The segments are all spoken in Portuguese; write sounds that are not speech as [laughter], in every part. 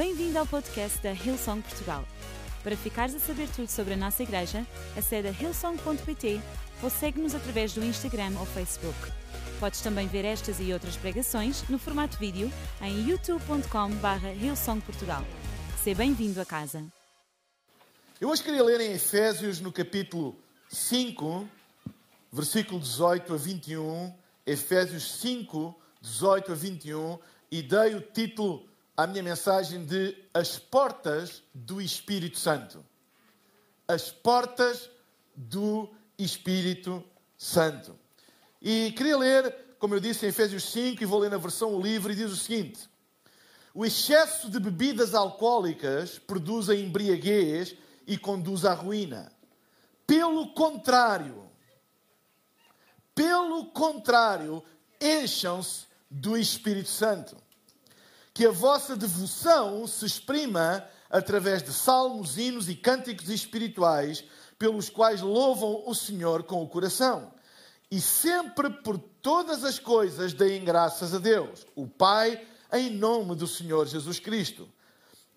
Bem-vindo ao podcast da Hillsong Portugal. Para ficares a saber tudo sobre a nossa igreja, acede a hillsong.pt ou segue-nos através do Instagram ou Facebook. Podes também ver estas e outras pregações no formato vídeo em youtube.com.br hillsongportugal. Seja bem-vindo a casa. Eu hoje queria ler em Efésios, no capítulo 5, versículo 18 a 21, Efésios 5, 18 a 21, e dei o título à minha mensagem de As Portas do Espírito Santo. As Portas do Espírito Santo. E queria ler, como eu disse, em Efésios 5, e vou ler na versão livre, e diz o seguinte: O excesso de bebidas alcoólicas produz a embriaguez e conduz à ruína. Pelo contrário, pelo contrário, encham-se do Espírito Santo que a vossa devoção se exprima através de salmos, hinos e cânticos espirituais, pelos quais louvam o Senhor com o coração. E sempre por todas as coisas deem graças a Deus, o Pai, em nome do Senhor Jesus Cristo.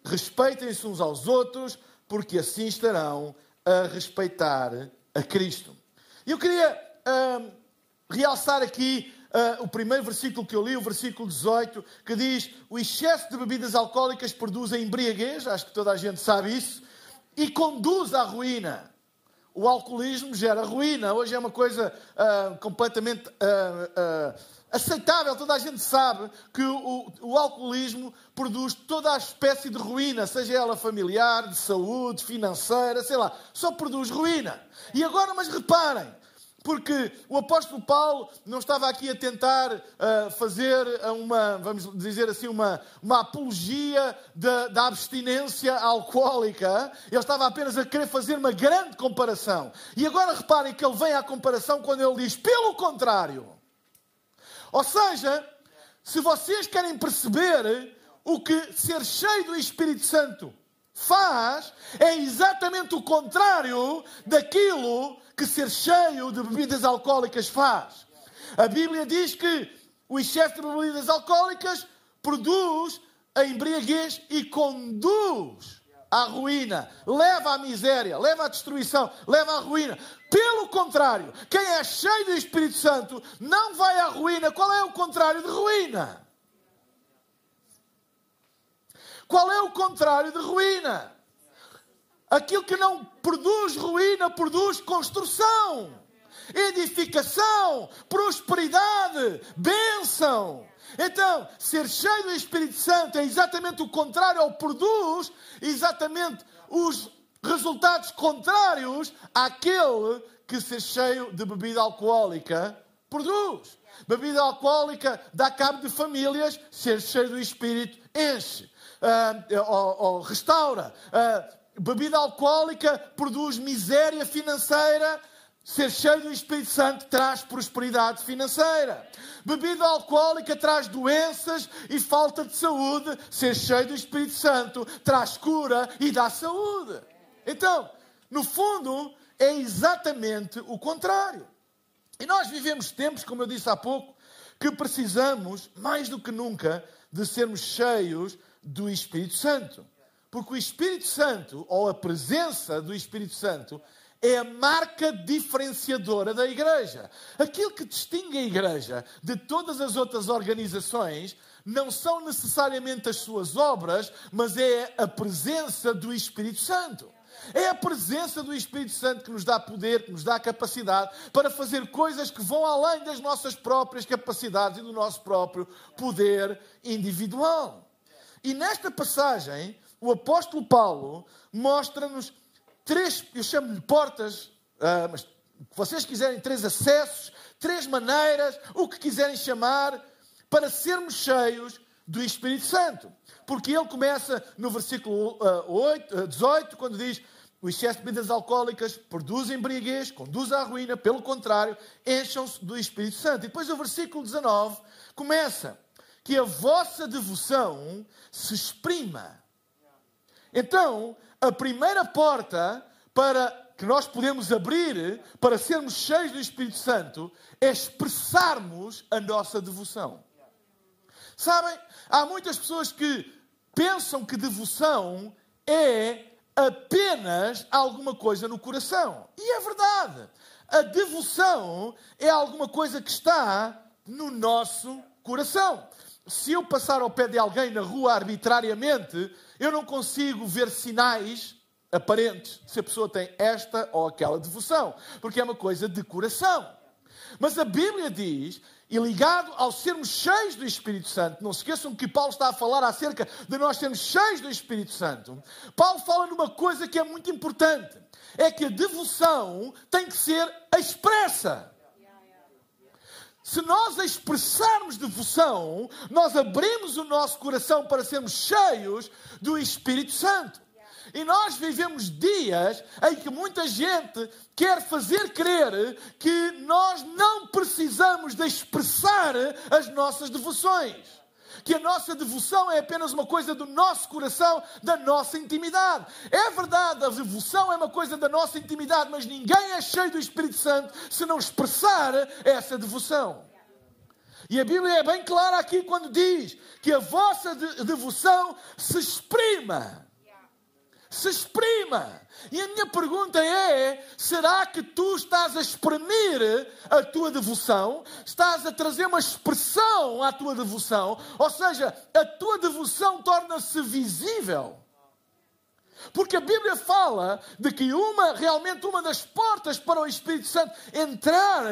Respeitem-se uns aos outros, porque assim estarão a respeitar a Cristo. Eu queria uh, realçar aqui uh, o primeiro versículo que eu li, o versículo 18, que diz: O excesso de bebidas alcoólicas produz a embriaguez, acho que toda a gente sabe isso, e conduz à ruína. O alcoolismo gera ruína. Hoje é uma coisa uh, completamente uh, aceitável. Toda a gente sabe que o, o, o, alcoolismo produz toda a espécie de ruína, seja ela familiar, de saúde, financeira, sei lá. Só produz ruína. E agora, mas reparem, porque o apóstolo Paulo não estava aqui a tentar uh, fazer uma, vamos dizer assim, uma, uma apologia da, da abstinência alcoólica, ele estava apenas a querer fazer uma grande comparação. E agora reparem que ele vem à comparação quando ele diz, pelo contrário. Ou seja, se vocês querem perceber o que ser cheio do Espírito Santo faz, é exatamente o contrário daquilo que ser cheio de bebidas alcoólicas faz. A Bíblia diz que o excesso de bebidas alcoólicas produz a embriaguez e conduz à ruína, leva à miséria, leva à destruição, leva à ruína. Pelo contrário, quem é cheio do Espírito Santo não vai à ruína. Qual é o contrário de ruína? Qual é o contrário de ruína? Aquilo que não produz ruína, produz construção, edificação, prosperidade, bênção. Então, ser cheio do Espírito Santo é exatamente o contrário, ou produz exatamente os resultados contrários àquele que ser cheio de bebida alcoólica produz. Bebida alcoólica dá cabo de famílias, ser cheio do Espírito enche, uh, ou, ou restaura. Uh, Bebida alcoólica produz miséria financeira. Ser cheio do Espírito Santo traz prosperidade financeira. Bebida alcoólica traz doenças e falta de saúde. Ser cheio do Espírito Santo traz cura e dá saúde. Então, no fundo, é exatamente o contrário. E nós vivemos tempos, como eu disse há pouco, que precisamos, mais do que nunca, de sermos cheios do Espírito Santo. Porque o Espírito Santo, ou a presença do Espírito Santo, é a marca diferenciadora da igreja. Aquilo que distingue a igreja de todas as outras organizações não são necessariamente as suas obras, mas é a presença do Espírito Santo. É a presença do Espírito Santo que nos dá poder, que nos dá capacidade para fazer coisas que vão além das nossas próprias capacidades e do nosso próprio poder individual. E nesta passagem, o apóstolo Paulo mostra-nos três, eu chamo-lhe portas, uh, mas vocês quiserem, três acessos, três maneiras, o que quiserem chamar, para sermos cheios do Espírito Santo. Porque ele começa no versículo uh, 8, uh, 18, quando diz: O excesso de bebidas alcoólicas produz embriaguez, conduz à ruína, pelo contrário, encham-se do Espírito Santo. E depois o versículo 19 começa: Que a vossa devoção se exprima então, a primeira porta para que nós podemos abrir para sermos cheios do Espírito Santo é expressarmos a nossa devoção. Sabem, há muitas pessoas que pensam que devoção é apenas alguma coisa no coração. E é verdade. A devoção é alguma coisa que está no nosso coração. Se eu passar ao pé de alguém na rua arbitrariamente, eu não consigo ver sinais aparentes se a pessoa tem esta ou aquela devoção, porque é uma coisa de coração. Mas a Bíblia diz, e ligado ao sermos cheios do Espírito Santo, não se esqueçam que Paulo está a falar acerca de nós sermos cheios do Espírito Santo. Paulo fala numa coisa que é muito importante: é que a devoção tem que ser expressa. Se nós expressarmos devoção, nós abrimos o nosso coração para sermos cheios do Espírito Santo. E nós vivemos dias em que muita gente quer fazer crer que nós não precisamos de expressar as nossas devoções. Que a nossa devoção é apenas uma coisa do nosso coração, da nossa intimidade. É verdade, a devoção é uma coisa da nossa intimidade, mas ninguém é cheio do Espírito Santo se não expressar essa devoção. E a Bíblia é bem clara aqui quando diz que a vossa devoção se exprima se exprima. E a minha pergunta é: será que tu estás a exprimir a tua devoção? Estás a trazer uma expressão à tua devoção? Ou seja, a tua devoção torna-se visível. Porque a Bíblia fala de que uma, realmente uma das portas para o Espírito Santo entrar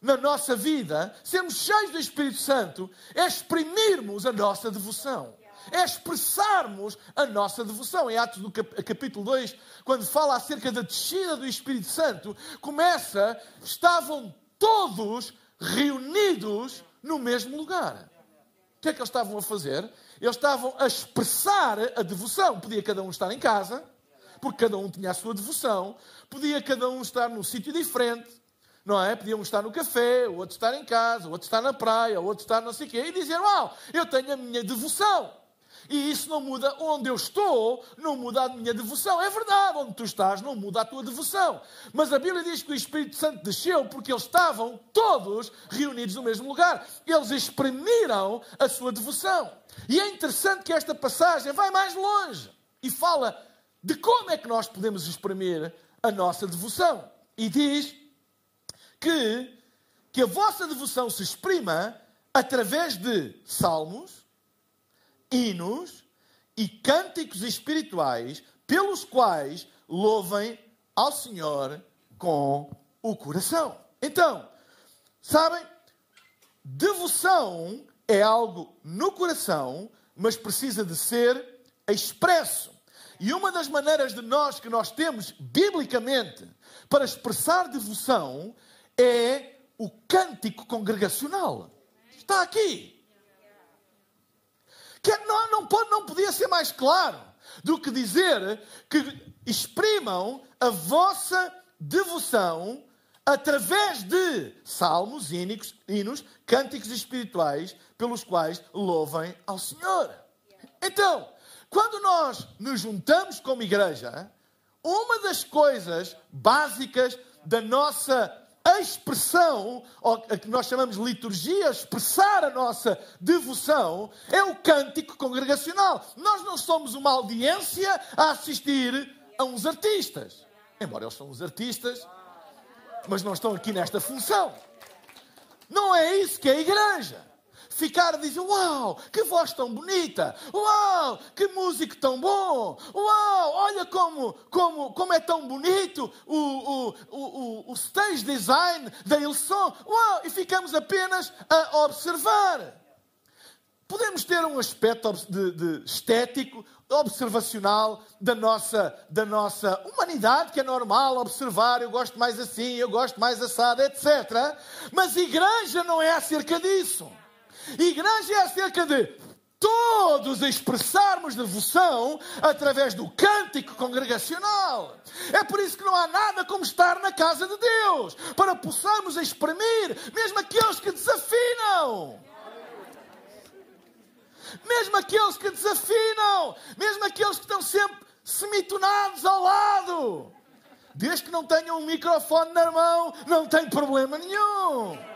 na nossa vida, sermos cheios do Espírito Santo, é exprimirmos a nossa devoção é expressarmos a nossa devoção. Em Atos do capítulo 2, quando fala acerca da descida do Espírito Santo, começa, estavam todos reunidos no mesmo lugar. O que é que eles estavam a fazer? Eles estavam a expressar a devoção. Podia cada um estar em casa, porque cada um tinha a sua devoção. Podia cada um estar num sítio diferente, não é? Podiam estar no café, o outro estar em casa, o outro estar na praia, o outro estar não sei o quê, e dizer: Uau, eu tenho a minha devoção. E isso não muda onde eu estou, não muda a minha devoção. É verdade, onde tu estás não muda a tua devoção. Mas a Bíblia diz que o Espírito Santo desceu porque eles estavam todos reunidos no mesmo lugar. Eles exprimiram a sua devoção. E é interessante que esta passagem vai mais longe e fala de como é que nós podemos exprimir a nossa devoção. E diz que, que a vossa devoção se exprima através de salmos, hinos e cânticos espirituais pelos quais louvem ao Senhor com o coração. Então, sabem, devoção é algo no coração, mas precisa de ser expresso. E uma das maneiras de nós que nós temos biblicamente para expressar devoção é o cântico congregacional. Está aqui. Que não, não, pode, não podia ser mais claro do que dizer que exprimam a vossa devoção através de salmos, hinos, hinos, cânticos espirituais pelos quais louvem ao Senhor. Então, quando nós nos juntamos como igreja, uma das coisas básicas da nossa a expressão, a que nós chamamos de liturgia, expressar a nossa devoção, é o cântico congregacional. Nós não somos uma audiência a assistir a uns artistas. Embora eles são os artistas, mas não estão aqui nesta função. Não é isso que é a igreja ficar a dizer: Uau, que voz tão bonita! Uau, que músico tão bom! Uau, olha como, como, como é tão bonito o, o, o, o stage design da Ilson! Uau, e ficamos apenas a observar. Podemos ter um aspecto de, de estético, observacional da nossa, da nossa humanidade, que é normal observar, eu gosto mais assim, eu gosto mais assado, etc. Mas igreja não é acerca disso. Igreja é acerca de todos expressarmos devoção através do cântico congregacional. É por isso que não há nada como estar na casa de Deus, para possamos exprimir, mesmo aqueles que desafinam. Mesmo aqueles que desafinam, mesmo aqueles que estão sempre semitonados ao lado. Desde que não tenham um microfone na mão, não tem problema nenhum.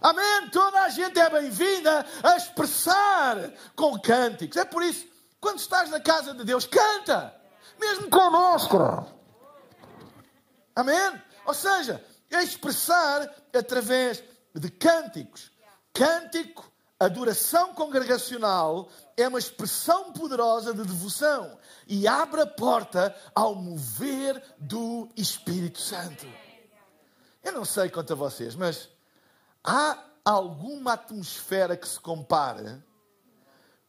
Amém? Toda a gente é bem-vinda a expressar com cânticos. É por isso, quando estás na casa de Deus, canta, mesmo máscara. Amém? Ou seja, é expressar através de cânticos. Cântico, adoração congregacional, é uma expressão poderosa de devoção e abre a porta ao mover do Espírito Santo. Eu não sei quanto a vocês, mas há alguma atmosfera que se compare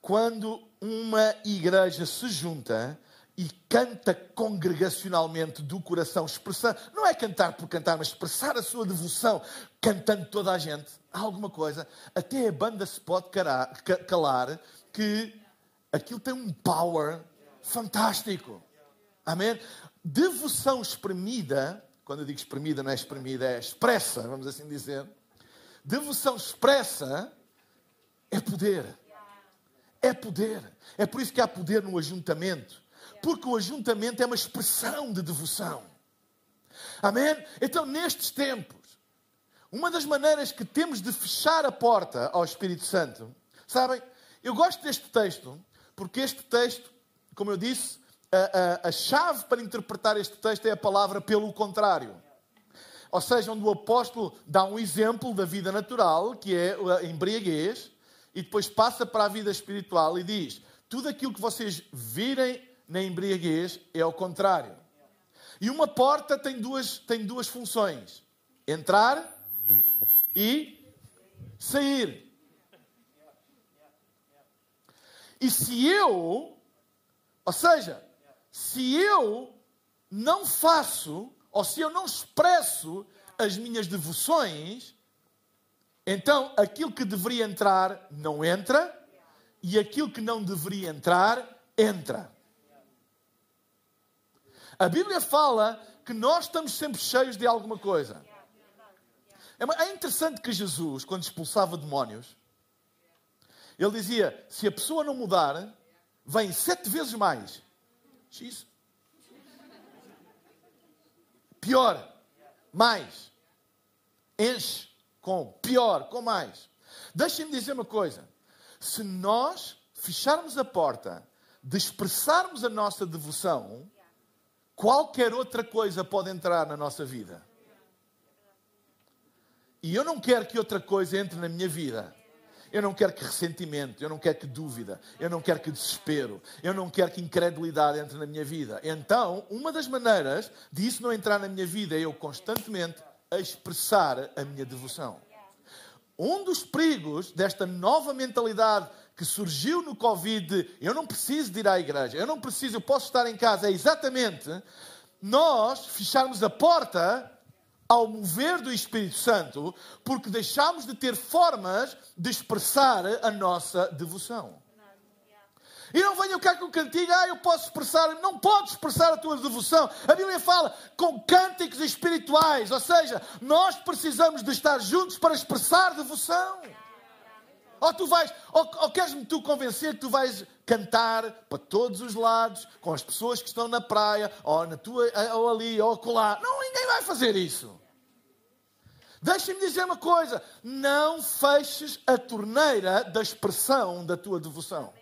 quando uma igreja se junta e canta congregacionalmente do coração, expressando, não é cantar por cantar, mas expressar a sua devoção, cantando toda a gente, há alguma coisa, até a banda se pode calar, que aquilo tem um power fantástico. Amém? Devoção espremida, quando eu digo espremida, não é espremida, é expressa, vamos assim dizer. Devoção expressa é poder. É poder. É por isso que há poder no ajuntamento porque o ajuntamento é uma expressão de devoção. Amém? Então, nestes tempos, uma das maneiras que temos de fechar a porta ao Espírito Santo, sabem? Eu gosto deste texto, porque este texto, como eu disse, a, a, a chave para interpretar este texto é a palavra pelo contrário. Ou seja, onde o apóstolo dá um exemplo da vida natural, que é a embriaguez, e depois passa para a vida espiritual e diz: tudo aquilo que vocês virem na embriaguez é ao contrário. E uma porta tem duas, tem duas funções: entrar e sair. E se eu, ou seja, se eu não faço, ou se eu não expresso as minhas devoções, então aquilo que deveria entrar não entra, e aquilo que não deveria entrar, entra. A Bíblia fala que nós estamos sempre cheios de alguma coisa. É, é interessante que Jesus, quando expulsava demónios, ele dizia: se a pessoa não mudar, vem sete vezes mais. X. Pior. Mais. Enche com. Pior. Com mais. Deixem-me dizer uma coisa. Se nós fecharmos a porta de expressarmos a nossa devoção, qualquer outra coisa pode entrar na nossa vida. E eu não quero que outra coisa entre na minha vida. Eu não quero que ressentimento, eu não quero que dúvida, eu não quero que desespero, eu não quero que incredulidade entre na minha vida. Então, uma das maneiras disso não entrar na minha vida é eu constantemente expressar a minha devoção. Um dos perigos desta nova mentalidade que surgiu no Covid, eu não preciso de ir à igreja, eu não preciso, eu posso estar em casa, é exatamente nós fecharmos a porta ao mover do Espírito Santo, porque deixamos de ter formas de expressar a nossa devoção. E não venham cá com o cantigo, ah, eu posso expressar. Não podes expressar a tua devoção. A Bíblia fala com cânticos espirituais, ou seja, nós precisamos de estar juntos para expressar devoção. Ou tu vais, ou, ou queres-me tu convencer que tu vais cantar para todos os lados, com as pessoas que estão na praia, ou, na tua, ou ali, ou acolá. Não, ninguém vai fazer isso. Deixa-me dizer uma coisa: não feches a torneira da expressão da tua devoção.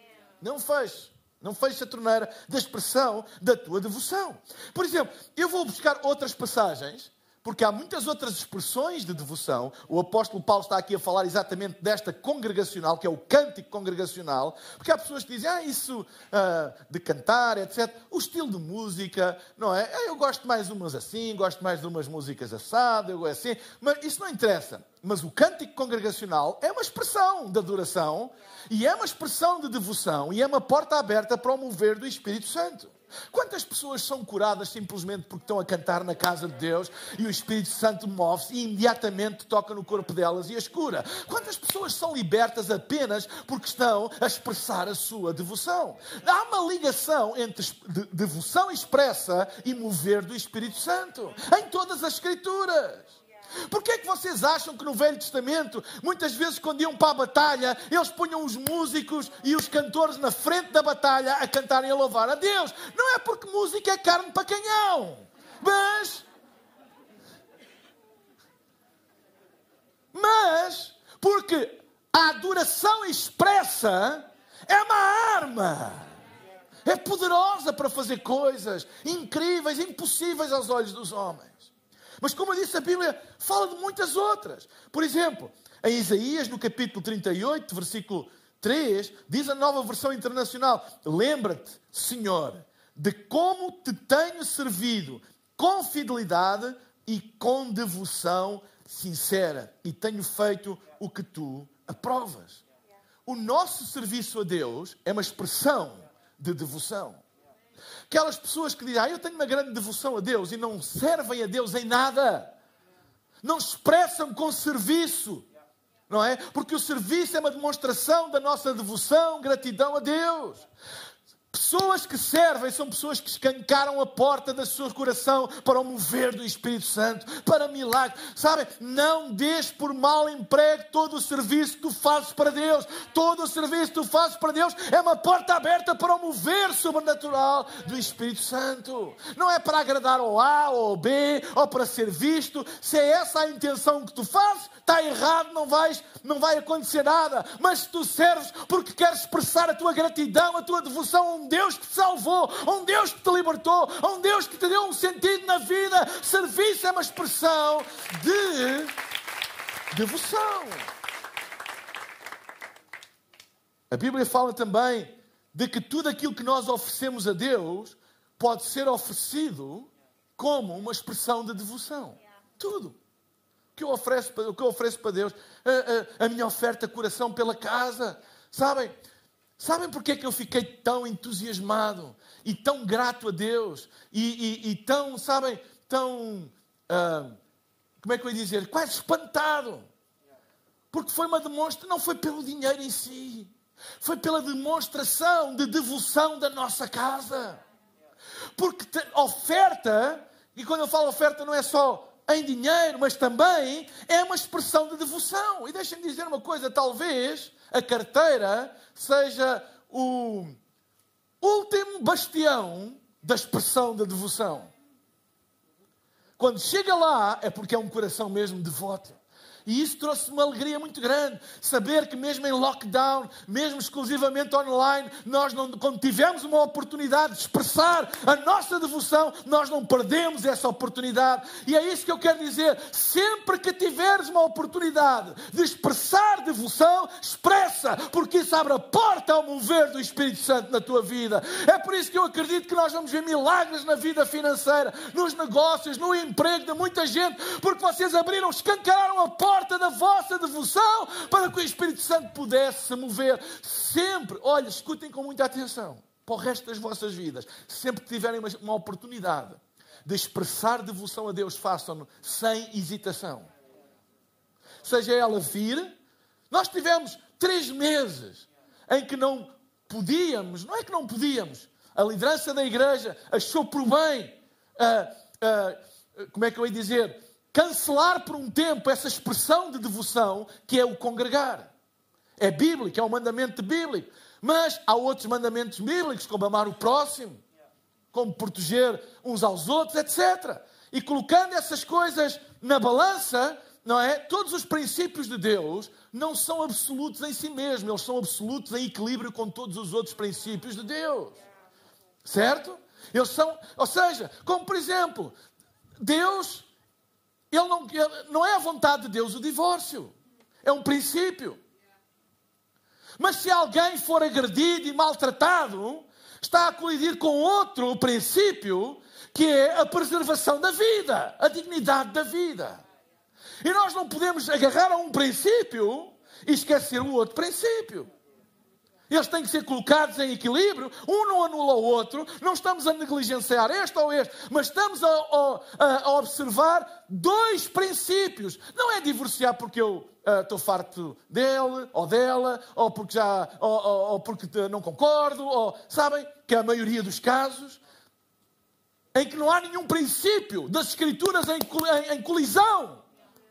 Não feches. Não feches a torneira da expressão da tua devoção. Por exemplo, eu vou buscar outras passagens porque há muitas outras expressões de devoção. O apóstolo Paulo está aqui a falar exatamente desta congregacional, que é o cântico congregacional, porque há pessoas que dizem, ah, isso uh, de cantar, etc. O estilo de música, não é? Ah, eu gosto mais umas assim, gosto mais de umas músicas assado, eu assim. Mas isso não interessa. Mas o cântico congregacional é uma expressão de adoração, e é uma expressão de devoção, e é uma porta aberta para o mover do Espírito Santo. Quantas pessoas são curadas simplesmente porque estão a cantar na casa de Deus e o Espírito Santo move-se e imediatamente toca no corpo delas e as cura? Quantas pessoas são libertas apenas porque estão a expressar a sua devoção? Há uma ligação entre devoção expressa e mover do Espírito Santo em todas as Escrituras. Por que é que vocês acham que no Velho Testamento, muitas vezes quando iam para a batalha, eles punham os músicos e os cantores na frente da batalha a cantarem a louvar a Deus? Não é porque música é carne para canhão, mas. Mas Porque a adoração expressa é uma arma. É poderosa para fazer coisas incríveis, impossíveis aos olhos dos homens. Mas, como eu disse, a Bíblia fala de muitas outras. Por exemplo, em Isaías, no capítulo 38, versículo 3, diz a nova versão internacional: Lembra-te, Senhor, de como te tenho servido com fidelidade e com devoção sincera, e tenho feito o que tu aprovas. O nosso serviço a Deus é uma expressão de devoção. Aquelas pessoas que dizem, ah, eu tenho uma grande devoção a Deus e não servem a Deus em nada, não expressam com serviço, não é? Porque o serviço é uma demonstração da nossa devoção, gratidão a Deus. Pessoas que servem são pessoas que escancaram a porta do seu coração para o mover do Espírito Santo, para milagres. Sabem? Não deixes por mal emprego todo o serviço que tu fazes para Deus. Todo o serviço que tu fazes para Deus é uma porta aberta para o mover sobrenatural do Espírito Santo. Não é para agradar ao A ou ao B ou para ser visto. Se é essa a intenção que tu fazes, está errado, não, vais, não vai acontecer nada. Mas se tu serves porque queres expressar a tua gratidão, a tua devoção a um Deus que te salvou, a um Deus que te libertou, a um Deus que te deu um sentido na vida, serviço é uma expressão de devoção. A Bíblia fala também de que tudo aquilo que nós oferecemos a Deus pode ser oferecido como uma expressão de devoção. Tudo que eu ofereço, o que eu ofereço para Deus, a, a, a minha oferta coração pela casa, sabem? Sabem porque é que eu fiquei tão entusiasmado e tão grato a Deus e, e, e tão, sabem, tão, uh, como é que eu ia dizer, quase espantado? Porque foi uma demonstração, não foi pelo dinheiro em si, foi pela demonstração de devoção da nossa casa. Porque oferta, e quando eu falo oferta não é só em dinheiro, mas também é uma expressão de devoção. E deixem-me dizer uma coisa: talvez a carteira seja o último bastião da expressão da devoção. Quando chega lá, é porque é um coração mesmo devoto. E isso trouxe uma alegria muito grande. Saber que mesmo em lockdown, mesmo exclusivamente online, nós não, quando tivemos uma oportunidade de expressar a nossa devoção, nós não perdemos essa oportunidade. E é isso que eu quero dizer. Sempre que tiveres uma oportunidade de expressar devoção, expressa, porque isso abre a porta ao mover do Espírito Santo na tua vida. É por isso que eu acredito que nós vamos ver milagres na vida financeira, nos negócios, no emprego de muita gente, porque vocês abriram, escancararam a porta porta da vossa devoção para que o Espírito Santo pudesse se mover. Sempre, olha, escutem com muita atenção para o resto das vossas vidas. Sempre que tiverem uma, uma oportunidade de expressar devoção a Deus, façam-no sem hesitação. Seja ela vir, nós tivemos três meses em que não podíamos, não é que não podíamos, a liderança da igreja achou por bem, uh, uh, como é que eu ia dizer, cancelar por um tempo essa expressão de devoção que é o congregar. É bíblico, é um mandamento bíblico. Mas há outros mandamentos bíblicos, como amar o próximo, como proteger uns aos outros, etc. E colocando essas coisas na balança, não é? Todos os princípios de Deus não são absolutos em si mesmos, eles são absolutos em equilíbrio com todos os outros princípios de Deus. Certo? Eles são, ou seja, como por exemplo, Deus ele não, não é a vontade de Deus o divórcio. É um princípio. Mas se alguém for agredido e maltratado, está a colidir com outro princípio, que é a preservação da vida, a dignidade da vida. E nós não podemos agarrar a um princípio e esquecer o outro princípio. Eles têm que ser colocados em equilíbrio, um não anula o outro, não estamos a negligenciar este ou este, mas estamos a, a, a observar dois princípios. Não é divorciar porque eu uh, estou farto dele ou dela, ou porque já ou, ou, ou porque não concordo, ou sabem que é a maioria dos casos em que não há nenhum princípio das escrituras em, em, em colisão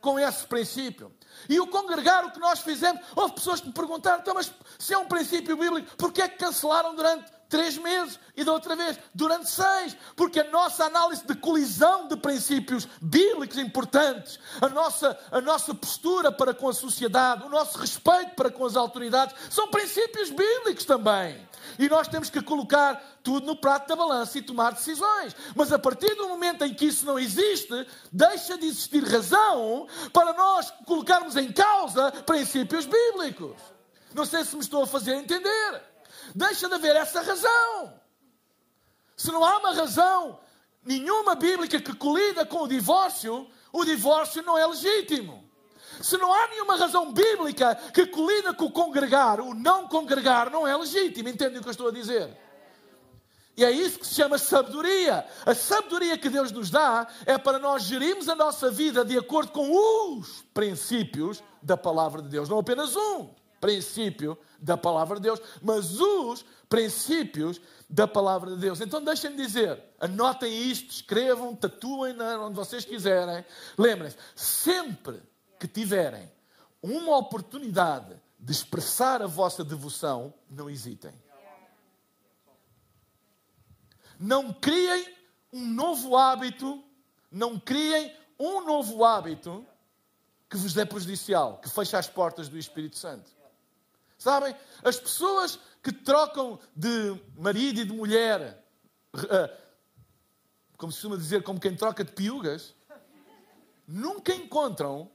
com esse princípio. E o congregar, o que nós fizemos, houve pessoas que me perguntaram, então, mas se é um princípio bíblico, porquê é que cancelaram durante três meses e da outra vez durante seis, porque a nossa análise de colisão de princípios bíblicos importantes, a nossa, a nossa postura para com a sociedade, o nosso respeito para com as autoridades, são princípios bíblicos também. E nós temos que colocar tudo no prato da balança e tomar decisões. Mas a partir do momento em que isso não existe, deixa de existir razão para nós colocarmos em causa princípios bíblicos. Não sei se me estou a fazer entender. Deixa de haver essa razão. Se não há uma razão nenhuma bíblica que colida com o divórcio, o divórcio não é legítimo. Se não há nenhuma razão bíblica que colida com o congregar, o não congregar não é legítimo. Entendem o que eu estou a dizer? E é isso que se chama sabedoria. A sabedoria que Deus nos dá é para nós gerirmos a nossa vida de acordo com os princípios da palavra de Deus. Não apenas um princípio da palavra de Deus, mas os princípios da palavra de Deus. Então deixem-me dizer, anotem isto, escrevam, tatuem onde vocês quiserem. Lembrem-se, sempre que tiverem uma oportunidade de expressar a vossa devoção, não hesitem. Não criem um novo hábito, não criem um novo hábito que vos é prejudicial, que feche as portas do Espírito Santo. Sabem? As pessoas que trocam de marido e de mulher, eh, como se costuma dizer, como quem troca de piugas, nunca encontram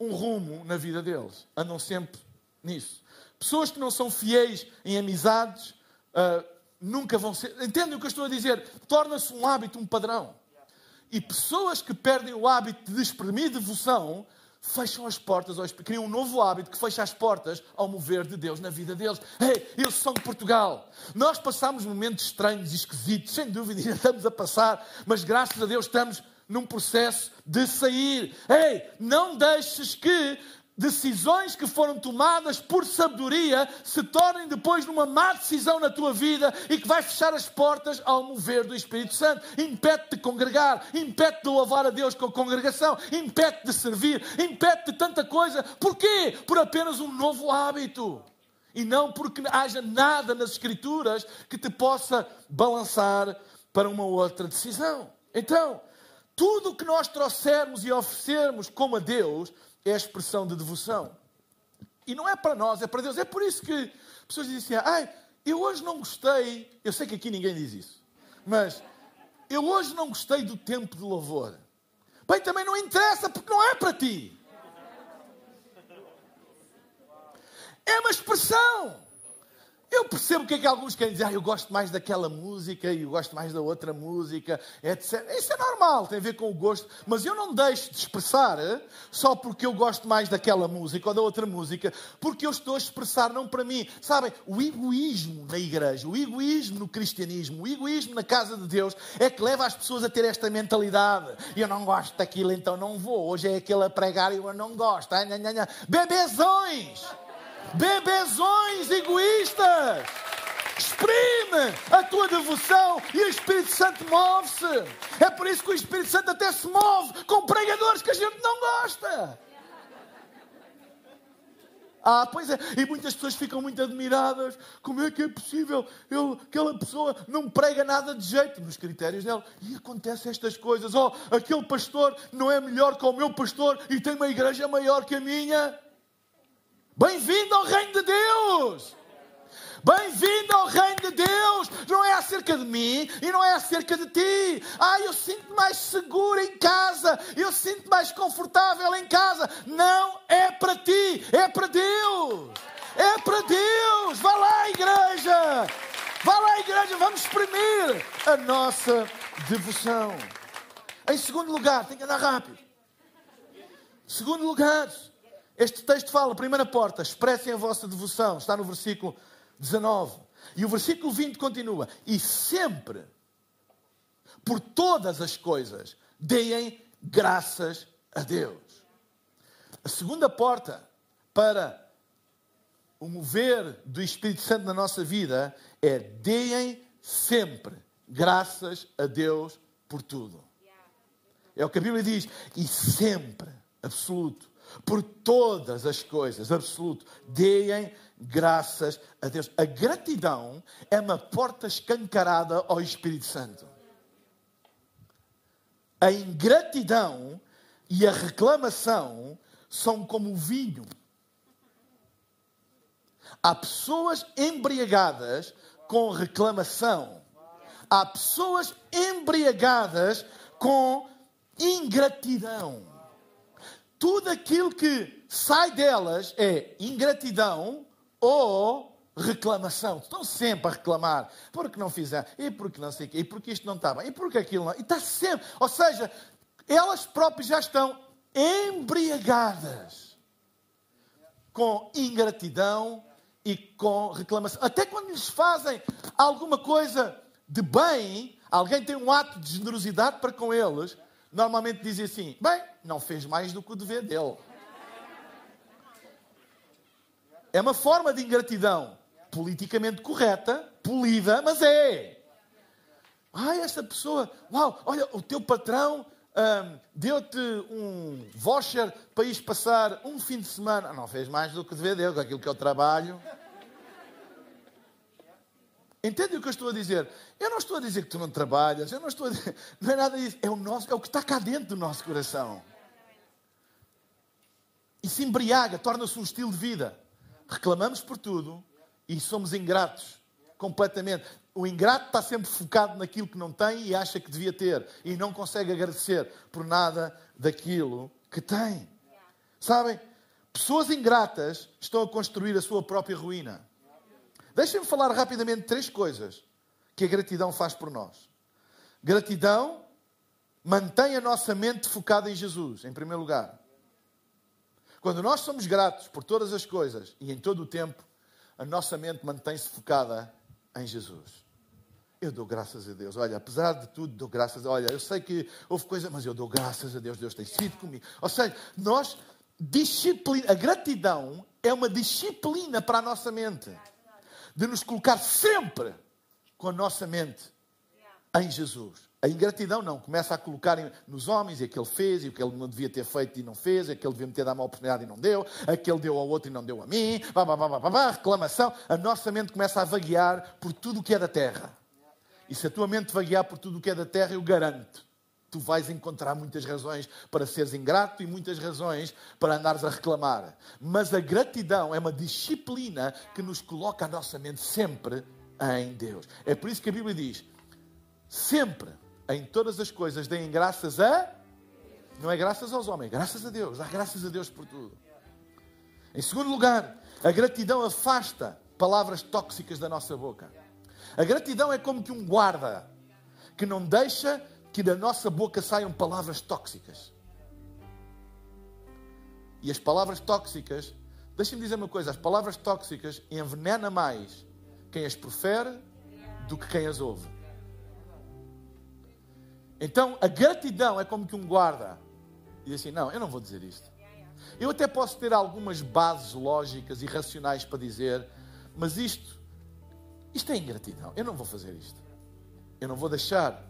um rumo na vida deles. Andam sempre nisso. Pessoas que não são fiéis em amizades uh, nunca vão ser. Entendem o que eu estou a dizer? Torna-se um hábito, um padrão. E pessoas que perdem o hábito de exprimir devoção fecham as portas, criam um novo hábito que fecha as portas ao mover de Deus na vida deles. Ei, eles são de Portugal. Nós passamos momentos estranhos esquisitos, sem dúvida, ainda [laughs] estamos a passar, mas graças a Deus estamos num processo de sair. Ei, não deixes que decisões que foram tomadas por sabedoria se tornem depois numa má decisão na tua vida e que vai fechar as portas ao mover do Espírito Santo. Impede-te de congregar, impede-te de louvar a Deus com a congregação, impede-te de servir, impede-te de tanta coisa. Porquê? Por apenas um novo hábito. E não porque haja nada nas Escrituras que te possa balançar para uma outra decisão. Então, tudo o que nós trouxermos e oferecermos como a Deus é expressão de devoção. E não é para nós, é para Deus. É por isso que pessoas dizem assim: ai, eu hoje não gostei. Eu sei que aqui ninguém diz isso, mas eu hoje não gostei do tempo de louvor. Bem, também não interessa porque não é para ti. É uma expressão. Eu percebo que é que alguns querem dizer, ah, eu gosto mais daquela música e eu gosto mais da outra música, etc. Isso é normal, tem a ver com o gosto, mas eu não deixo de expressar eh, só porque eu gosto mais daquela música ou da outra música, porque eu estou a expressar não para mim. Sabem, o egoísmo na igreja, o egoísmo no cristianismo, o egoísmo na casa de Deus é que leva as pessoas a ter esta mentalidade. Eu não gosto daquilo, então não vou. Hoje é aquele a pregar e eu não gosto. Bebezões! Bebezões egoístas. Exprime a tua devoção e o Espírito Santo move-se. É por isso que o Espírito Santo até se move com pregadores que a gente não gosta. Ah, pois é, e muitas pessoas ficam muito admiradas. Como é que é possível? Ele, aquela pessoa não prega nada de jeito nos critérios dela. E acontecem estas coisas. Oh, aquele pastor não é melhor que o meu pastor e tem uma igreja maior que a minha. Bem-vindo ao reino de Deus! Bem-vindo ao reino de Deus! Não é acerca de mim e não é acerca de ti. Ah, eu sinto mais seguro em casa, eu sinto mais confortável em casa. Não é para ti, é para Deus. É para Deus. Vá lá, igreja. Vá lá, igreja, vamos exprimir a nossa devoção. Em segundo lugar, tem que andar rápido. Segundo lugar, este texto fala, primeira porta, expressem a vossa devoção, está no versículo 19. E o versículo 20 continua: E sempre, por todas as coisas, deem graças a Deus. A segunda porta para o mover do Espírito Santo na nossa vida é deem sempre graças a Deus por tudo. É o que a Bíblia diz, e sempre, absoluto, por todas as coisas, absoluto. Deem graças a Deus. A gratidão é uma porta escancarada ao Espírito Santo. A ingratidão e a reclamação são como o vinho. Há pessoas embriagadas com reclamação. Há pessoas embriagadas com ingratidão. Tudo aquilo que sai delas é ingratidão ou reclamação. Estão sempre a reclamar. Porque não fizeram, e porque não sei o quê, e porque isto não está bem, e porque aquilo não. E está sempre. Ou seja, elas próprias já estão embriagadas com ingratidão e com reclamação. Até quando lhes fazem alguma coisa de bem, alguém tem um ato de generosidade para com eles, normalmente dizem assim: bem, não fez mais do que o dever dele. É uma forma de ingratidão politicamente correta, polida, mas é. Ai, esta pessoa, uau, olha, o teu patrão um, deu-te um voucher para ir passar um fim de semana. Não fez mais do que dever dele, com aquilo que o trabalho. Entende o que eu estou a dizer? Eu não estou a dizer que tu não trabalhas, eu não estou a dizer, não é nada disso, é o, nosso, é o que está cá dentro do nosso coração. E se embriaga, torna-se um estilo de vida. Reclamamos por tudo e somos ingratos completamente. O ingrato está sempre focado naquilo que não tem e acha que devia ter e não consegue agradecer por nada daquilo que tem. Sabem? Pessoas ingratas estão a construir a sua própria ruína. Deixem-me falar rapidamente três coisas que a gratidão faz por nós. Gratidão mantém a nossa mente focada em Jesus, em primeiro lugar. Quando nós somos gratos por todas as coisas e em todo o tempo, a nossa mente mantém-se focada em Jesus. Eu dou graças a Deus. Olha, apesar de tudo, dou graças. Olha, eu sei que houve coisa, mas eu dou graças a Deus. Deus tem sido comigo. Ou seja, nós disciplina, a gratidão é uma disciplina para a nossa mente de nos colocar sempre com a nossa mente em Jesus. A ingratidão não, começa a colocar nos homens e ele fez e o que ele não devia ter feito e não fez, aquele devia me ter dado uma oportunidade e não deu, aquele deu ao outro e não deu a mim, blá, blá, blá, blá, reclamação. A nossa mente começa a vaguear por tudo o que é da terra. E se a tua mente vaguear por tudo o que é da terra, eu garanto, tu vais encontrar muitas razões para seres ingrato e muitas razões para andares a reclamar. Mas a gratidão é uma disciplina que nos coloca a nossa mente sempre em Deus. É por isso que a Bíblia diz: sempre em todas as coisas deem graças a. Não é graças aos homens, é graças a Deus. Dá graças a Deus por tudo. Em segundo lugar, a gratidão afasta palavras tóxicas da nossa boca. A gratidão é como que um guarda que não deixa que da nossa boca saiam palavras tóxicas. E as palavras tóxicas, deixem-me dizer uma coisa: as palavras tóxicas envenenam mais quem as profere do que quem as ouve. Então, a gratidão é como que um guarda e assim: Não, eu não vou dizer isto. Eu até posso ter algumas bases lógicas e racionais para dizer, mas isto, isto é ingratidão. Eu não vou fazer isto. Eu não vou deixar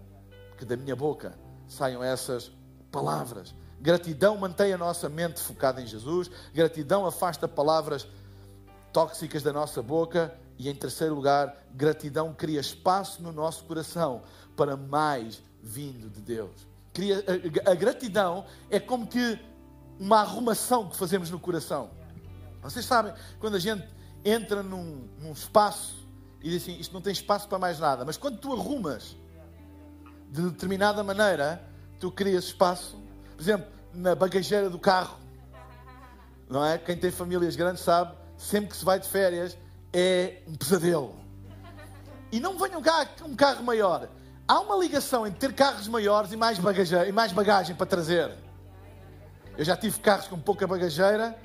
que da minha boca saiam essas palavras. Gratidão mantém a nossa mente focada em Jesus. Gratidão afasta palavras tóxicas da nossa boca. E em terceiro lugar, gratidão cria espaço no nosso coração para mais vindo de Deus. A gratidão é como que uma arrumação que fazemos no coração. Vocês sabem, quando a gente entra num, num espaço e diz assim: Isto não tem espaço para mais nada, mas quando tu arrumas de determinada maneira, tu crias espaço. Por exemplo, na bagageira do carro, não é? Quem tem famílias grandes sabe, sempre que se vai de férias é um pesadelo. E não venham cá um carro maior há uma ligação entre ter carros maiores e mais, bagagem, e mais bagagem para trazer. Eu já tive carros com pouca bagageira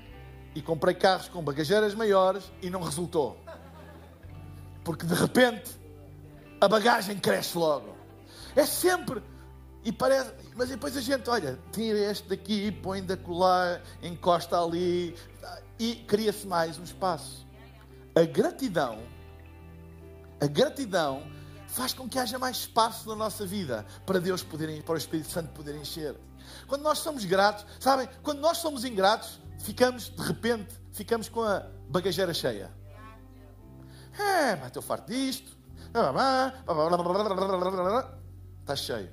e comprei carros com bagageiras maiores e não resultou. Porque de repente a bagagem cresce logo. É sempre. E parece, mas depois a gente, olha, tira este daqui, põe da colar, encosta ali e cria-se mais um espaço. A gratidão, a gratidão faz com que haja mais espaço na nossa vida para Deus poder, para o Espírito Santo poder encher. Quando nós somos gratos, sabem, quando nós somos ingratos, ficamos, de repente, ficamos com a bagageira cheia. É, mas estou farto disto. Está cheio.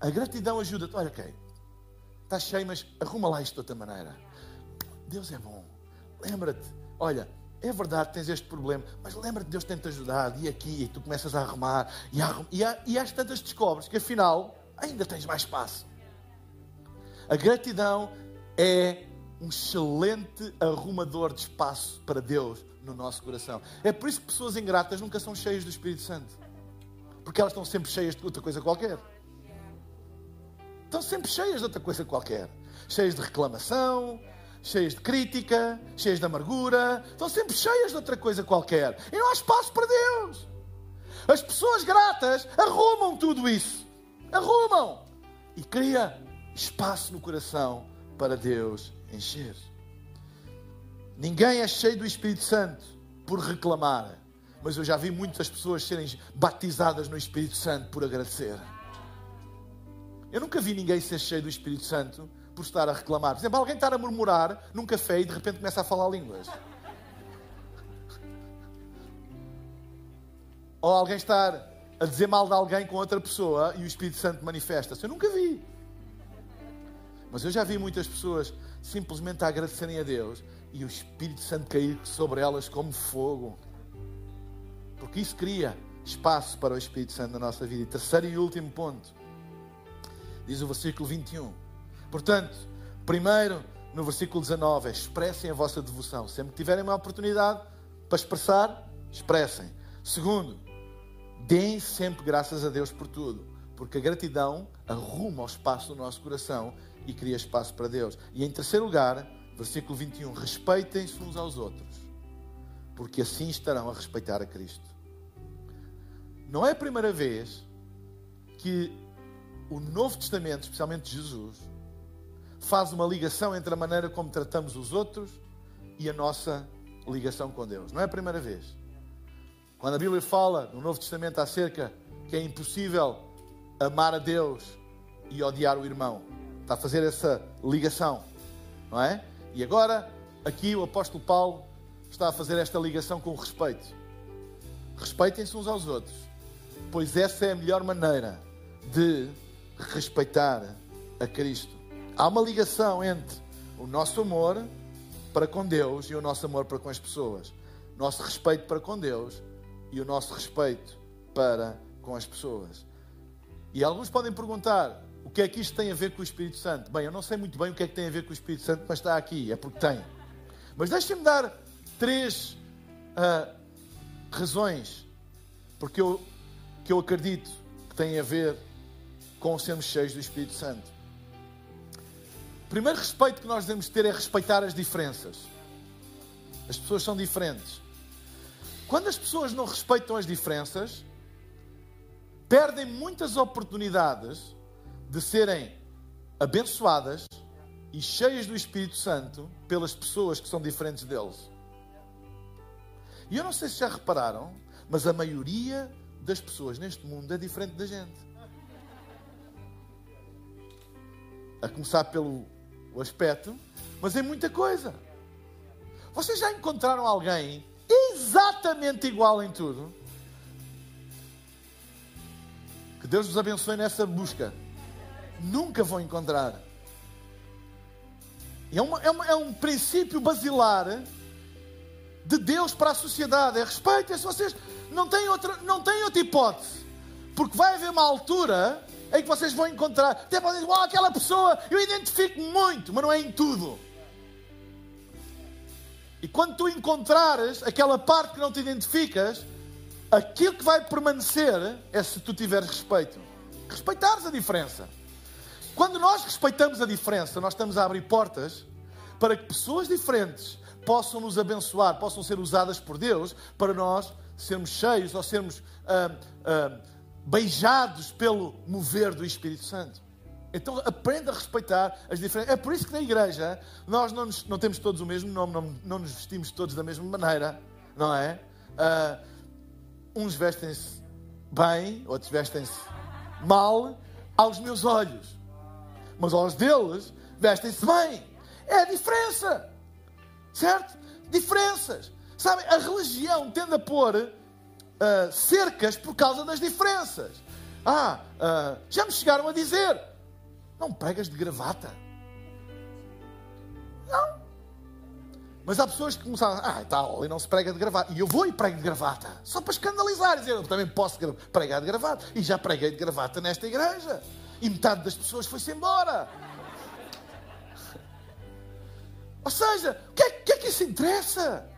A gratidão ajuda-te. Olha, ok. Está cheio, mas arruma lá isto de outra maneira. Deus é bom. Lembra-te. Olha, é verdade tens este problema, mas lembra-te de Deus tem-te ajudado. E aqui, e tu começas a arrumar. E, a, e, a, e às tantas descobres que afinal ainda tens mais espaço. A gratidão é um excelente arrumador de espaço para Deus no nosso coração. É por isso que pessoas ingratas nunca são cheias do Espírito Santo. Porque elas estão sempre cheias de outra coisa qualquer. Estão sempre cheias de outra coisa qualquer. Cheias de reclamação, cheias de crítica, cheias de amargura. Estão sempre cheias de outra coisa qualquer. E não há espaço para Deus. As pessoas gratas arrumam tudo isso. Arrumam. E cria espaço no coração para Deus encher. Ninguém é cheio do Espírito Santo por reclamar, mas eu já vi muitas pessoas serem batizadas no Espírito Santo por agradecer. Eu nunca vi ninguém ser cheio do Espírito Santo por estar a reclamar. Por exemplo, alguém estar a murmurar num café e de repente começa a falar línguas. Ou alguém estar a dizer mal de alguém com outra pessoa e o Espírito Santo manifesta-se. Eu nunca vi. Mas eu já vi muitas pessoas simplesmente a agradecerem a Deus e o Espírito Santo cair sobre elas como fogo. Porque isso cria espaço para o Espírito Santo na nossa vida. E terceiro e último ponto, diz o versículo 21. Portanto, primeiro, no versículo 19, é expressem a vossa devoção. Sempre que tiverem uma oportunidade para expressar, expressem. Segundo, deem sempre graças a Deus por tudo, porque a gratidão arruma o espaço do nosso coração e cria espaço para Deus. E em terceiro lugar, versículo 21, respeitem-se uns aos outros, porque assim estarão a respeitar a Cristo. Não é a primeira vez que o Novo Testamento, especialmente Jesus, faz uma ligação entre a maneira como tratamos os outros e a nossa ligação com Deus. Não é a primeira vez. Quando a Bíblia fala no Novo Testamento acerca que é impossível amar a Deus e odiar o irmão, Está a fazer essa ligação, não é? E agora, aqui o apóstolo Paulo está a fazer esta ligação com respeito. Respeitem-se uns aos outros, pois essa é a melhor maneira de respeitar a Cristo. Há uma ligação entre o nosso amor para com Deus e o nosso amor para com as pessoas. Nosso respeito para com Deus e o nosso respeito para com as pessoas. E alguns podem perguntar: o que é que isto tem a ver com o Espírito Santo? Bem, eu não sei muito bem o que é que tem a ver com o Espírito Santo, mas está aqui, é porque tem. Mas deixem-me dar três uh, razões porque eu, que eu acredito que têm a ver com sermos cheios do Espírito Santo. O primeiro respeito que nós devemos ter é respeitar as diferenças. As pessoas são diferentes. Quando as pessoas não respeitam as diferenças, perdem muitas oportunidades de serem abençoadas e cheias do Espírito Santo pelas pessoas que são diferentes deles. E eu não sei se já repararam, mas a maioria das pessoas neste mundo é diferente da gente. A começar pelo aspecto, mas em muita coisa. Vocês já encontraram alguém exatamente igual em tudo? Que Deus nos abençoe nessa busca nunca vão encontrar. É, uma, é, uma, é um princípio basilar de Deus para a sociedade. É respeito. É se vocês não têm, outra, não têm outra hipótese. Porque vai haver uma altura em que vocês vão encontrar. Até podem dizer, oh, aquela pessoa, eu identifico muito, mas não é em tudo. E quando tu encontrares aquela parte que não te identificas, aquilo que vai permanecer é se tu tiveres respeito. Respeitares a diferença. Quando nós respeitamos a diferença, nós estamos a abrir portas para que pessoas diferentes possam nos abençoar, possam ser usadas por Deus para nós sermos cheios ou sermos ah, ah, beijados pelo mover do Espírito Santo. Então aprenda a respeitar as diferenças. É por isso que na igreja nós não, nos, não temos todos o mesmo nome, não, não, nos vestimos todos da mesma maneira, não é? Uh, uns vestem-se bem, outros vestem-se mal aos meus olhos mas aos deles vestem-se bem. É a diferença. Certo? Diferenças. Sabe, a religião tende a pôr uh, cercas por causa das diferenças. Ah, uh, já me chegaram a dizer: não pregas de gravata. Não. Mas há pessoas que começaram, ah, tal, e não se prega de gravata. E eu vou e prego de gravata. Só para escandalizar. Dizer, eu também posso pregar de gravata. E já preguei de gravata nesta igreja. E metade das pessoas foi-se embora. Ou seja, o que, é, que é que isso interessa?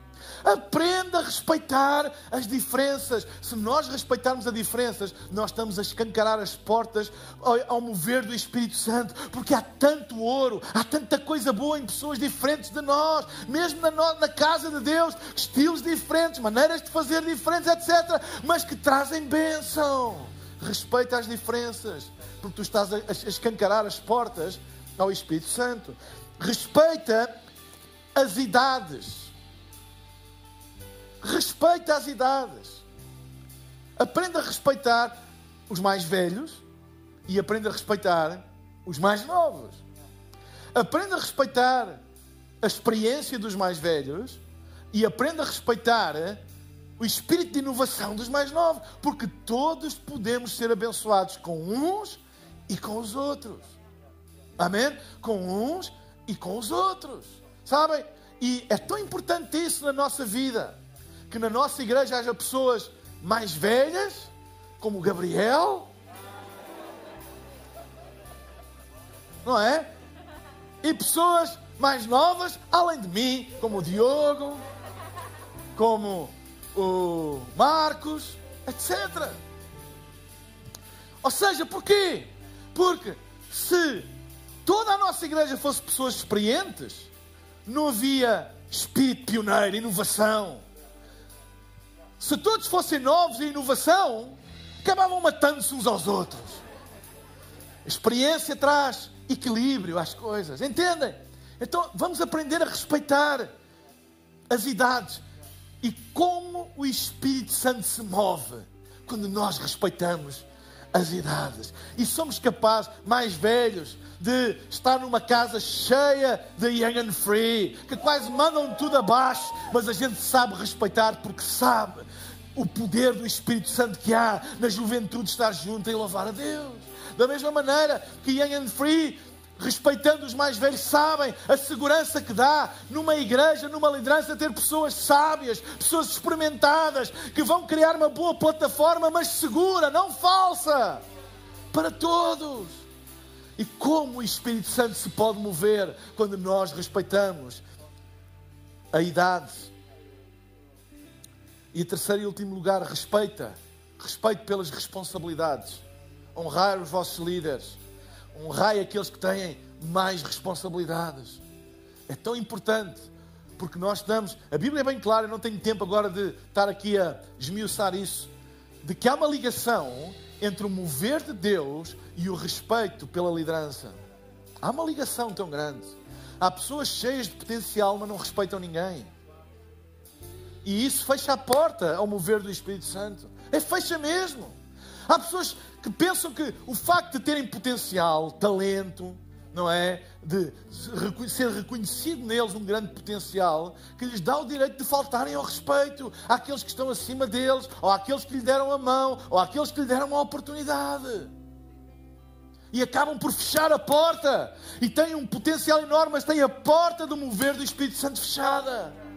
Aprenda a respeitar as diferenças. Se nós respeitarmos as diferenças, nós estamos a escancarar as portas ao, mover do Espírito Santo, porque há tanto ouro, há tanta coisa boa em pessoas diferentes de nós, mesmo na, casa de Deus, estilos diferentes, maneiras de fazer diferentes, etc., mas que trazem bênção. Respeita as diferenças, porque tu estás a escancarar as portas ao Espírito Santo. Respeita as idades. Respeita as idades. Aprenda a respeitar os mais velhos e aprenda a respeitar os mais novos. Aprenda a respeitar a experiência dos mais velhos e aprenda a respeitar o espírito de inovação dos mais novos, porque todos podemos ser abençoados com uns e com os outros. Amém? Com uns e com os outros. Sabem? E é tão importante isso na nossa vida que na nossa igreja haja pessoas mais velhas, como Gabriel, não é? E pessoas mais novas, além de mim, como o Diogo, como o Marcos, etc. Ou seja, porquê? Porque se toda a nossa igreja fosse pessoas experientes, não havia espírito pioneiro, inovação se todos fossem novos em inovação, acabavam matando-se uns aos outros. A experiência traz equilíbrio às coisas, entendem? Então vamos aprender a respeitar as idades e como o Espírito Santo se move quando nós respeitamos as idades. E somos capazes, mais velhos, de estar numa casa cheia de young and free, que quase mandam tudo abaixo, mas a gente sabe respeitar porque sabe o poder do Espírito Santo que há na juventude estar junto e louvar a Deus. Da mesma maneira que young and free respeitando os mais velhos, sabem a segurança que dá numa igreja, numa liderança, ter pessoas sábias, pessoas experimentadas, que vão criar uma boa plataforma, mas segura, não falsa, para todos. E como o Espírito Santo se pode mover quando nós respeitamos a idade. E terceiro e último lugar, respeita. Respeito pelas responsabilidades. Honrar os vossos líderes honrai aqueles que têm mais responsabilidades. É tão importante, porque nós estamos. A Bíblia é bem clara, eu não tenho tempo agora de estar aqui a esmiuçar isso, de que há uma ligação entre o mover de Deus e o respeito pela liderança. Há uma ligação tão grande. Há pessoas cheias de potencial, mas não respeitam ninguém. E isso fecha a porta ao mover do Espírito Santo. É fecha mesmo. Há pessoas que pensam que o facto de terem potencial, talento, não é? De ser reconhecido neles um grande potencial, que lhes dá o direito de faltarem ao respeito àqueles que estão acima deles, ou àqueles que lhe deram a mão, ou àqueles que lhe deram uma oportunidade. E acabam por fechar a porta. E têm um potencial enorme, mas têm a porta do mover do Espírito Santo fechada.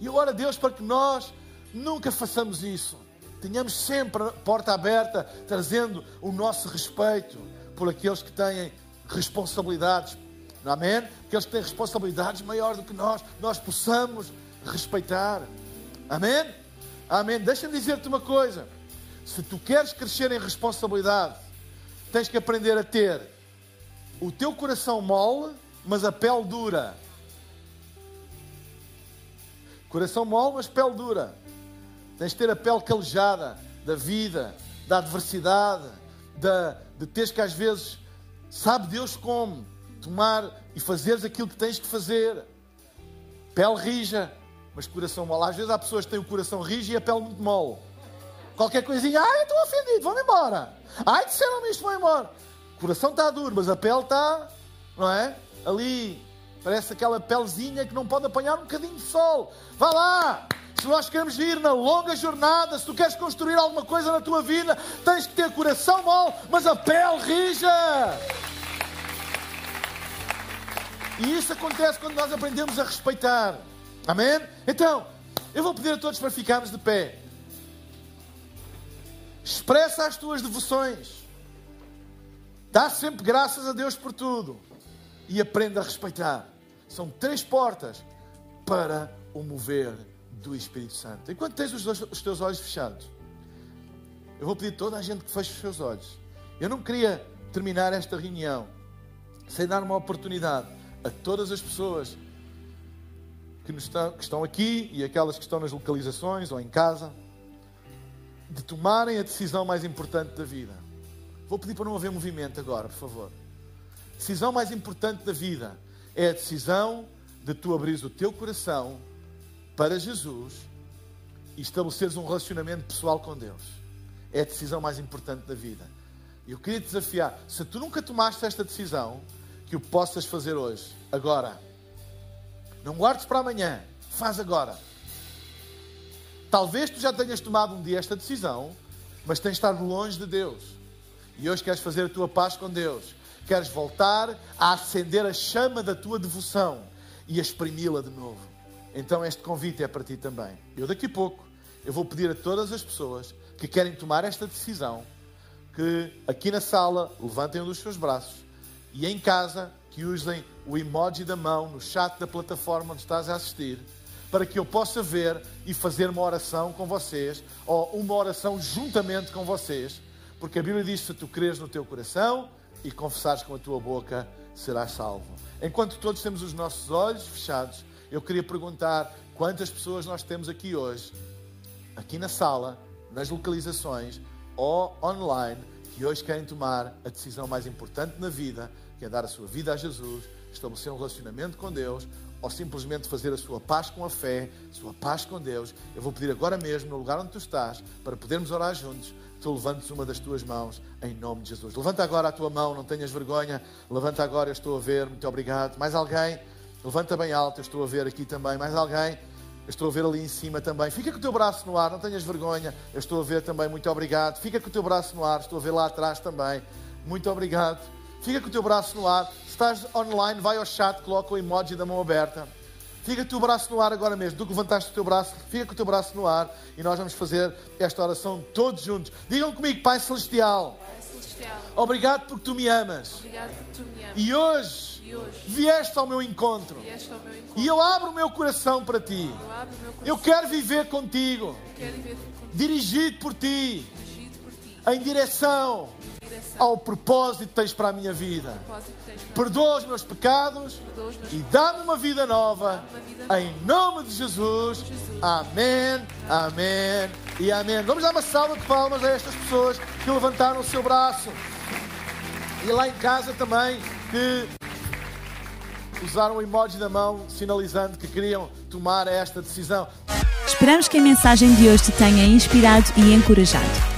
E eu oro a Deus para que nós nunca façamos isso. Tenhamos sempre a porta aberta, trazendo o nosso respeito por aqueles que têm responsabilidades. Amém? Aqueles que têm responsabilidades maior do que nós, nós possamos respeitar. Amém? Amém. Deixa-me dizer-te uma coisa. Se tu queres crescer em responsabilidade, tens que aprender a ter o teu coração mole, mas a pele dura. Coração mole, mas pele dura. Tens de ter a pele calejada da vida, da adversidade, da, de teres que às vezes, sabe Deus como, tomar e fazeres aquilo que tens que fazer. Pele rija, mas coração mole. Às vezes há pessoas que têm o coração rijo e a pele muito mole. Qualquer coisinha, ai, estou ofendido, vão embora. Ai, disseram-me isto, vão embora. O coração está duro, mas a pele está, não é? Ali, Parece aquela pelezinha que não pode apanhar um bocadinho de sol. Vá lá! Se nós queremos ir na longa jornada, se tu queres construir alguma coisa na tua vida, tens que ter coração mole, mas a pele rija. E isso acontece quando nós aprendemos a respeitar. Amém? Então, eu vou pedir a todos para ficarmos de pé. Expressa as tuas devoções. Dá sempre graças a Deus por tudo. E aprenda a respeitar. São três portas para o mover do Espírito Santo. Enquanto tens os, dois, os teus olhos fechados, eu vou pedir a toda a gente que feche os seus olhos. Eu não queria terminar esta reunião sem dar uma oportunidade a todas as pessoas que, estão, que estão aqui e aquelas que estão nas localizações ou em casa de tomarem a decisão mais importante da vida. Vou pedir para não haver movimento agora, por favor. Decisão mais importante da vida é a decisão de tu abrir o teu coração para Jesus e estabeleceres um relacionamento pessoal com Deus. É a decisão mais importante da vida. E eu queria te desafiar, se tu nunca tomaste esta decisão, que o possas fazer hoje, agora. Não guardes para amanhã, faz agora. Talvez tu já tenhas tomado um dia esta decisão, mas tens estado longe de Deus. E hoje queres fazer a tua paz com Deus. Queres voltar a acender a chama da tua devoção e a exprimi-la de novo. Então este convite é para ti também. Eu daqui a pouco eu vou pedir a todas as pessoas que querem tomar esta decisão que aqui na sala levantem um dos seus braços e em casa que usem o emoji da mão no chat da plataforma onde estás a assistir para que eu possa ver e fazer uma oração com vocês ou uma oração juntamente com vocês, porque a Bíblia diz: se tu creres no teu coração e confessares com a tua boca, serás salvo. Enquanto todos temos os nossos olhos fechados, eu queria perguntar quantas pessoas nós temos aqui hoje, aqui na sala, nas localizações ou online, que hoje querem tomar a decisão mais importante na vida, que é dar a sua vida a Jesus, estabelecer um relacionamento com Deus, ou simplesmente fazer a sua paz com a fé, a sua paz com Deus. Eu vou pedir agora mesmo, no lugar onde tu estás, para podermos orar juntos, tu levantes uma das tuas mãos em nome de Jesus. Levanta agora a tua mão, não tenhas vergonha. Levanta agora, eu estou a ver, muito obrigado. Mais alguém? Levanta bem alto, eu estou a ver aqui também. Mais alguém? Eu estou a ver ali em cima também. Fica com o teu braço no ar, não tenhas vergonha. Eu estou a ver também, muito obrigado. Fica com o teu braço no ar, estou a ver lá atrás também. Muito obrigado. Fica com o teu braço no ar. Se estás online, vai ao chat, coloca o emoji da mão aberta. Fica com o teu braço no ar agora mesmo. Do que levantaste o teu braço, fica com o teu braço no ar e nós vamos fazer esta oração todos juntos. Digam comigo, Pai Celestial. Pai Celestial, Obrigado porque tu me amas. obrigado porque tu me amas. E hoje hoje vieste ao meu encontro. vieste ao meu encontro. E eu abro o meu coração para ti. Eu abro o meu coração. Eu quero viver contigo, quero ver contigo, dirigido por ti, dirigido por ti. Em direção ao propósito que tens para a minha vida. Perdoa os meus pecados e dá-me uma vida nova. Em nome de Jesus. Jesus. Amém, amém e amém. Vamos dar uma salva de palmas a estas pessoas que levantaram o seu braço. E lá em casa também que usaram o emoji da mão sinalizando que queriam tomar esta decisão. Esperamos que a mensagem de hoje te tenha inspirado e encorajado.